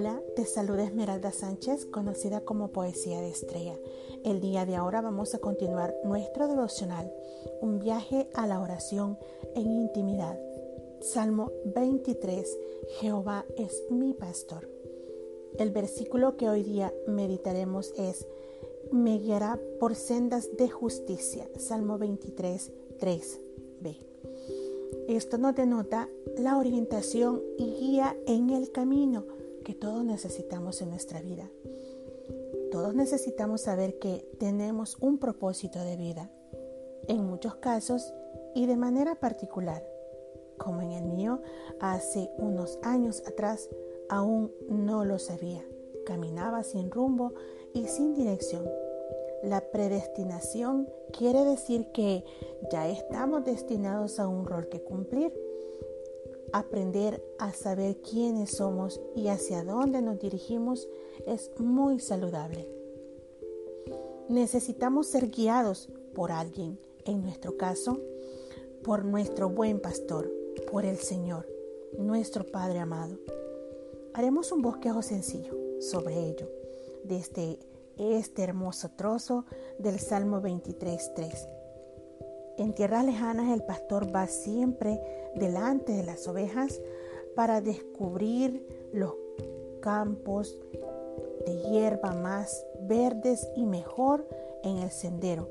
Hola, te saluda Esmeralda Sánchez, conocida como Poesía de Estrella. El día de ahora vamos a continuar nuestro devocional, un viaje a la oración en intimidad. Salmo 23, Jehová es mi pastor. El versículo que hoy día meditaremos es, me guiará por sendas de justicia. Salmo 23, 3b. Esto nos denota la orientación y guía en el camino que todos necesitamos en nuestra vida. Todos necesitamos saber que tenemos un propósito de vida. En muchos casos y de manera particular, como en el mío, hace unos años atrás aún no lo sabía. Caminaba sin rumbo y sin dirección. La predestinación quiere decir que ya estamos destinados a un rol que cumplir Aprender a saber quiénes somos y hacia dónde nos dirigimos es muy saludable. Necesitamos ser guiados por alguien, en nuestro caso, por nuestro buen pastor, por el Señor, nuestro Padre amado. Haremos un bosquejo sencillo sobre ello, desde este hermoso trozo del Salmo 23.3 en tierras lejanas el pastor va siempre delante de las ovejas para descubrir los campos de hierba más verdes y mejor en el sendero,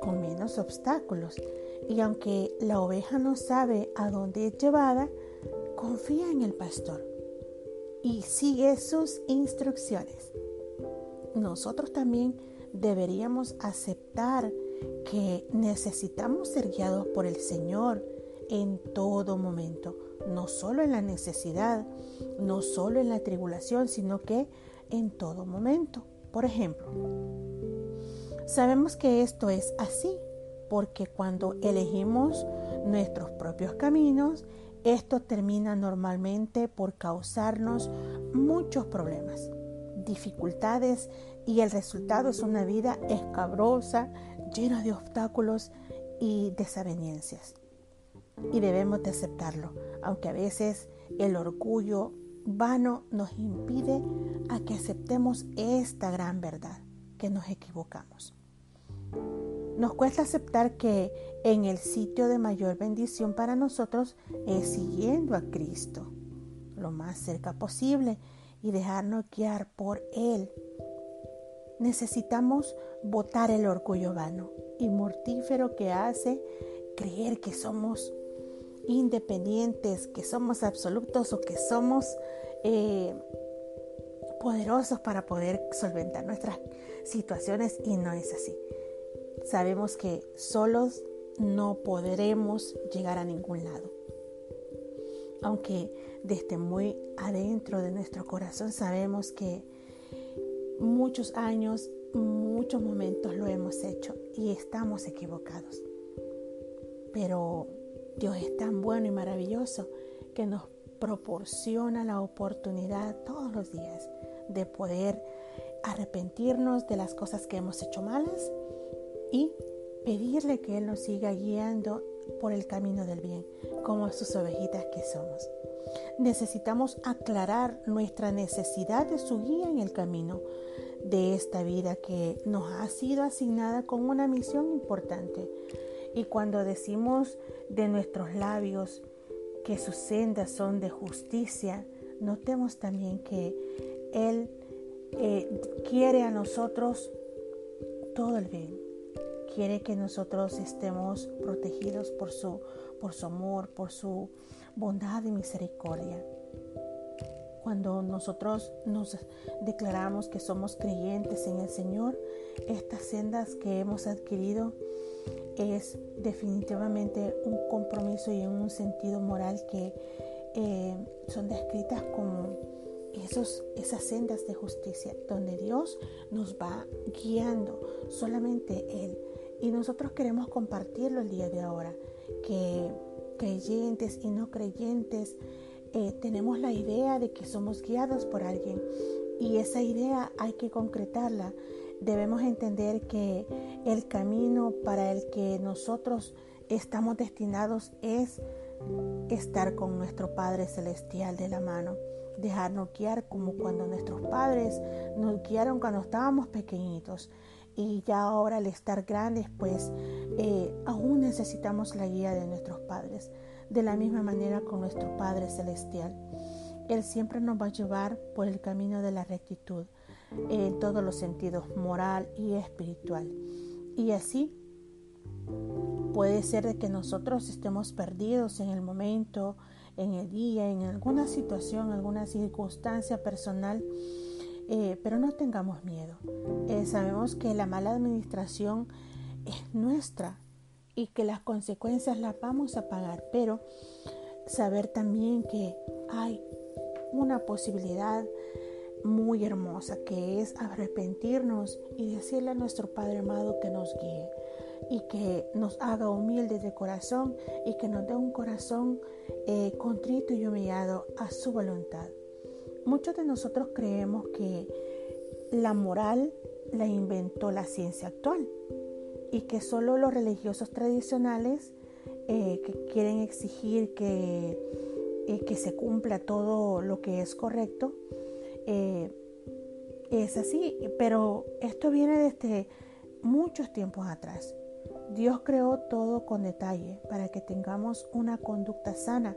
con menos obstáculos. Y aunque la oveja no sabe a dónde es llevada, confía en el pastor y sigue sus instrucciones. Nosotros también deberíamos aceptar que necesitamos ser guiados por el Señor en todo momento, no solo en la necesidad, no solo en la tribulación, sino que en todo momento. Por ejemplo, sabemos que esto es así porque cuando elegimos nuestros propios caminos, esto termina normalmente por causarnos muchos problemas, dificultades y el resultado es una vida escabrosa, llena de obstáculos y desavenencias. Y debemos de aceptarlo, aunque a veces el orgullo vano nos impide a que aceptemos esta gran verdad, que nos equivocamos. Nos cuesta aceptar que en el sitio de mayor bendición para nosotros es siguiendo a Cristo lo más cerca posible y dejarnos guiar por Él Necesitamos botar el orgullo vano y mortífero que hace creer que somos independientes, que somos absolutos o que somos eh, poderosos para poder solventar nuestras situaciones y no es así. Sabemos que solos no podremos llegar a ningún lado. Aunque desde muy adentro de nuestro corazón sabemos que muchos años, muchos momentos lo hemos hecho y estamos equivocados. Pero Dios es tan bueno y maravilloso que nos proporciona la oportunidad todos los días de poder arrepentirnos de las cosas que hemos hecho malas y pedirle que Él nos siga guiando por el camino del bien, como sus ovejitas que somos. Necesitamos aclarar nuestra necesidad de su guía en el camino de esta vida que nos ha sido asignada con una misión importante. Y cuando decimos de nuestros labios que sus sendas son de justicia, notemos también que Él eh, quiere a nosotros todo el bien. Quiere que nosotros estemos protegidos por su, por su amor, por su bondad y misericordia. Cuando nosotros nos declaramos que somos creyentes en el Señor, estas sendas que hemos adquirido es definitivamente un compromiso y un sentido moral que eh, son descritas como esos, esas sendas de justicia, donde Dios nos va guiando, solamente Él. Y nosotros queremos compartirlo el día de ahora, que creyentes y no creyentes eh, tenemos la idea de que somos guiados por alguien y esa idea hay que concretarla. Debemos entender que el camino para el que nosotros estamos destinados es estar con nuestro Padre Celestial de la mano, dejarnos guiar como cuando nuestros padres nos guiaron cuando estábamos pequeñitos. Y ya ahora al estar grandes, pues eh, aún necesitamos la guía de nuestros padres. De la misma manera con nuestro Padre Celestial. Él siempre nos va a llevar por el camino de la rectitud en todos los sentidos, moral y espiritual. Y así puede ser de que nosotros estemos perdidos en el momento, en el día, en alguna situación, alguna circunstancia personal, eh, pero no tengamos miedo. Eh, sabemos que la mala administración es nuestra y que las consecuencias las vamos a pagar, pero saber también que hay una posibilidad muy hermosa que es arrepentirnos y decirle a nuestro Padre amado que nos guíe y que nos haga humildes de corazón y que nos dé un corazón eh, contrito y humillado a su voluntad. Muchos de nosotros creemos que la moral la inventó la ciencia actual y que solo los religiosos tradicionales eh, que quieren exigir que, eh, que se cumpla todo lo que es correcto, es así, pero esto viene desde muchos tiempos atrás. Dios creó todo con detalle para que tengamos una conducta sana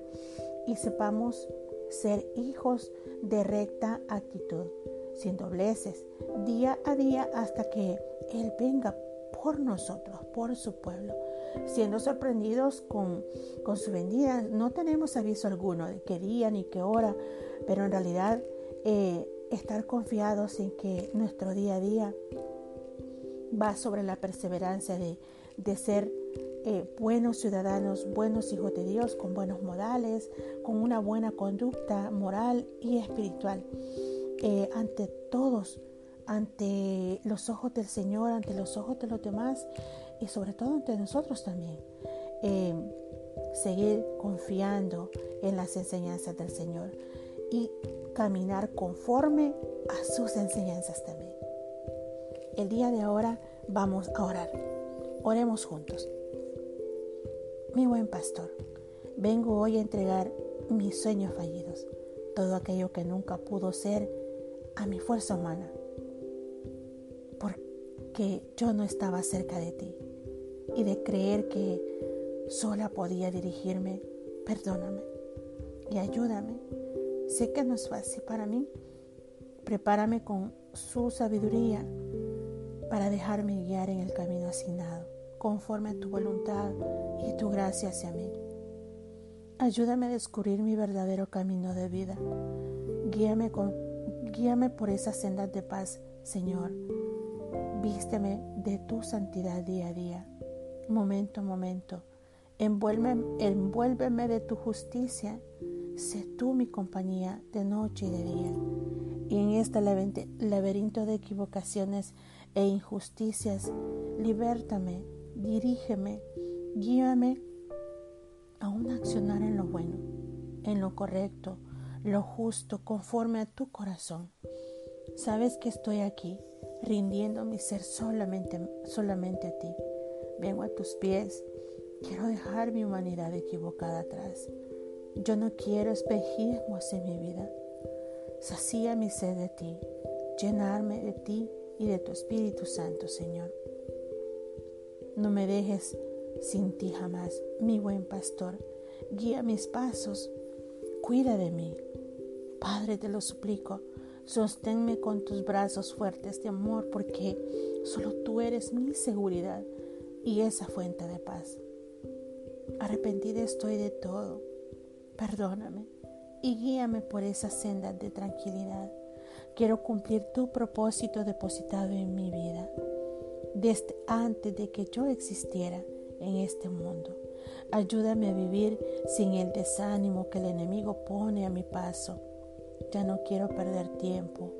y sepamos ser hijos de recta actitud, sin dobleces, día a día hasta que Él venga por nosotros, por su pueblo, siendo sorprendidos con, con su venida. No tenemos aviso alguno de qué día ni qué hora, pero en realidad eh, estar confiados en que nuestro día a día va sobre la perseverancia de de ser eh, buenos ciudadanos, buenos hijos de Dios, con buenos modales, con una buena conducta moral y espiritual. Eh, ante todos, ante los ojos del Señor, ante los ojos de los demás y sobre todo ante nosotros también. Eh, seguir confiando en las enseñanzas del Señor y caminar conforme a sus enseñanzas también. El día de ahora vamos a orar. Oremos juntos. Mi buen pastor, vengo hoy a entregar mis sueños fallidos, todo aquello que nunca pudo ser a mi fuerza humana, porque yo no estaba cerca de ti y de creer que sola podía dirigirme, perdóname y ayúdame. Sé que no es fácil para mí. Prepárame con su sabiduría para dejarme guiar en el camino asignado conforme a tu voluntad y tu gracia hacia mí. Ayúdame a descubrir mi verdadero camino de vida. Guíame, con, guíame por esas sendas de paz, Señor. Vísteme de tu santidad día a día, momento momento. Envuélveme, envuélveme de tu justicia. Sé tú mi compañía de noche y de día. Y en este laberinto de equivocaciones e injusticias, libértame dirígeme, guíame a un accionar en lo bueno, en lo correcto, lo justo, conforme a tu corazón. Sabes que estoy aquí, rindiendo mi ser solamente, solamente a ti. Vengo a tus pies, quiero dejar mi humanidad equivocada atrás. Yo no quiero espejismos en mi vida. Sacía mi sed de ti, llenarme de ti y de tu Espíritu Santo, Señor. No me dejes sin ti jamás, mi buen pastor. Guía mis pasos, cuida de mí. Padre, te lo suplico, sosténme con tus brazos fuertes de amor, porque solo tú eres mi seguridad y esa fuente de paz. Arrepentida estoy de todo. Perdóname y guíame por esa senda de tranquilidad. Quiero cumplir tu propósito depositado en mi vida desde antes de que yo existiera en este mundo. Ayúdame a vivir sin el desánimo que el enemigo pone a mi paso. Ya no quiero perder tiempo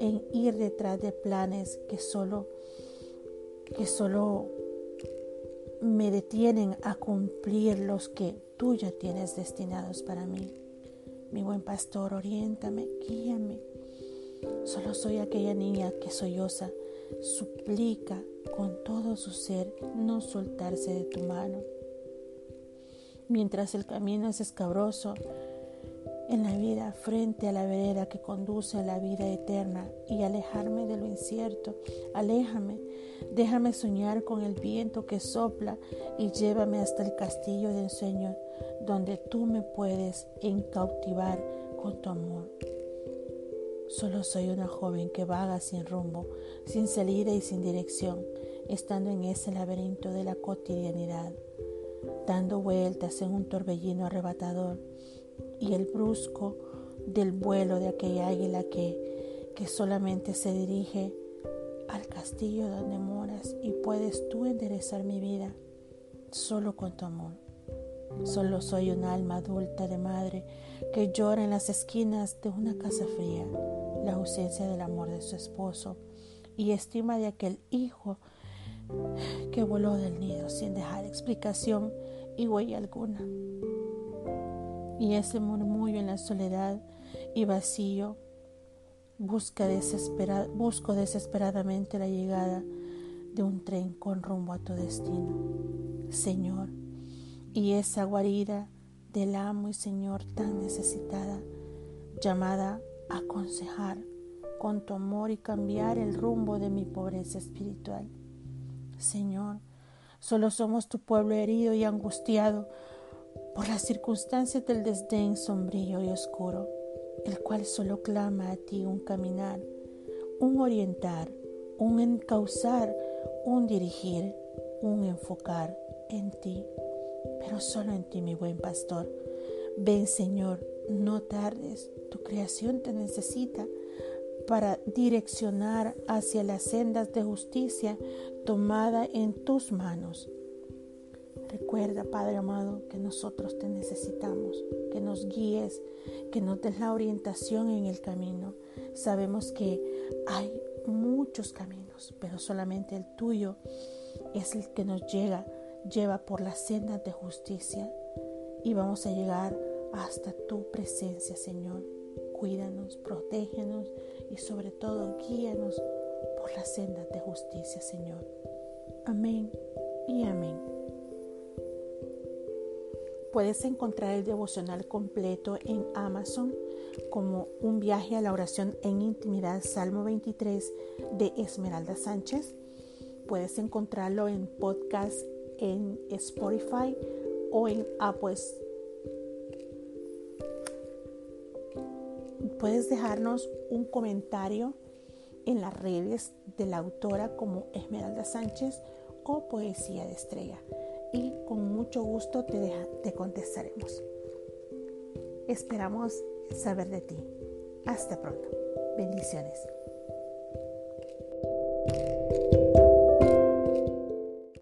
en ir detrás de planes que solo que solo me detienen a cumplir los que tú ya tienes destinados para mí. Mi buen pastor, oriéntame, guíame. Solo soy aquella niña que solloza suplica con todo su ser no soltarse de tu mano. mientras el camino es escabroso en la vida frente a la vereda que conduce a la vida eterna y alejarme de lo incierto. Aléjame, déjame soñar con el viento que sopla y llévame hasta el castillo de ensueño donde tú me puedes encautivar con tu amor. Solo soy una joven que vaga sin rumbo, sin salida y sin dirección, estando en ese laberinto de la cotidianidad, dando vueltas en un torbellino arrebatador y el brusco del vuelo de aquella águila que, que solamente se dirige al castillo donde moras y puedes tú enderezar mi vida solo con tu amor. Solo soy un alma adulta de madre que llora en las esquinas de una casa fría la ausencia del amor de su esposo y estima de aquel hijo que voló del nido sin dejar explicación y huella alguna y ese murmullo en la soledad y vacío busca busco desesperadamente la llegada de un tren con rumbo a tu destino. Señor, y esa guarida del amo y Señor tan necesitada, llamada a aconsejar con tu amor y cambiar el rumbo de mi pobreza espiritual. Señor, solo somos tu pueblo herido y angustiado por las circunstancias del desdén sombrío y oscuro, el cual solo clama a ti un caminar, un orientar, un encauzar, un dirigir, un enfocar en ti, pero solo en ti, mi buen pastor. Ven, Señor, no tardes, tu creación te necesita para direccionar hacia las sendas de justicia tomada en tus manos. Recuerda, Padre amado, que nosotros te necesitamos, que nos guíes, que nos des la orientación en el camino. Sabemos que hay muchos caminos, pero solamente el tuyo es el que nos llega, lleva por las sendas de justicia y vamos a llegar hasta tu presencia, Señor. Cuídanos, protégenos y sobre todo guíanos por las sendas de justicia, Señor. Amén y amén. Puedes encontrar el devocional completo en Amazon como un viaje a la oración en intimidad, Salmo 23 de Esmeralda Sánchez. Puedes encontrarlo en podcast en Spotify o en Apple. Puedes dejarnos un comentario en las redes de la autora como Esmeralda Sánchez o Poesía de Estrella y con mucho gusto te, te contestaremos. Esperamos saber de ti. Hasta pronto. Bendiciones.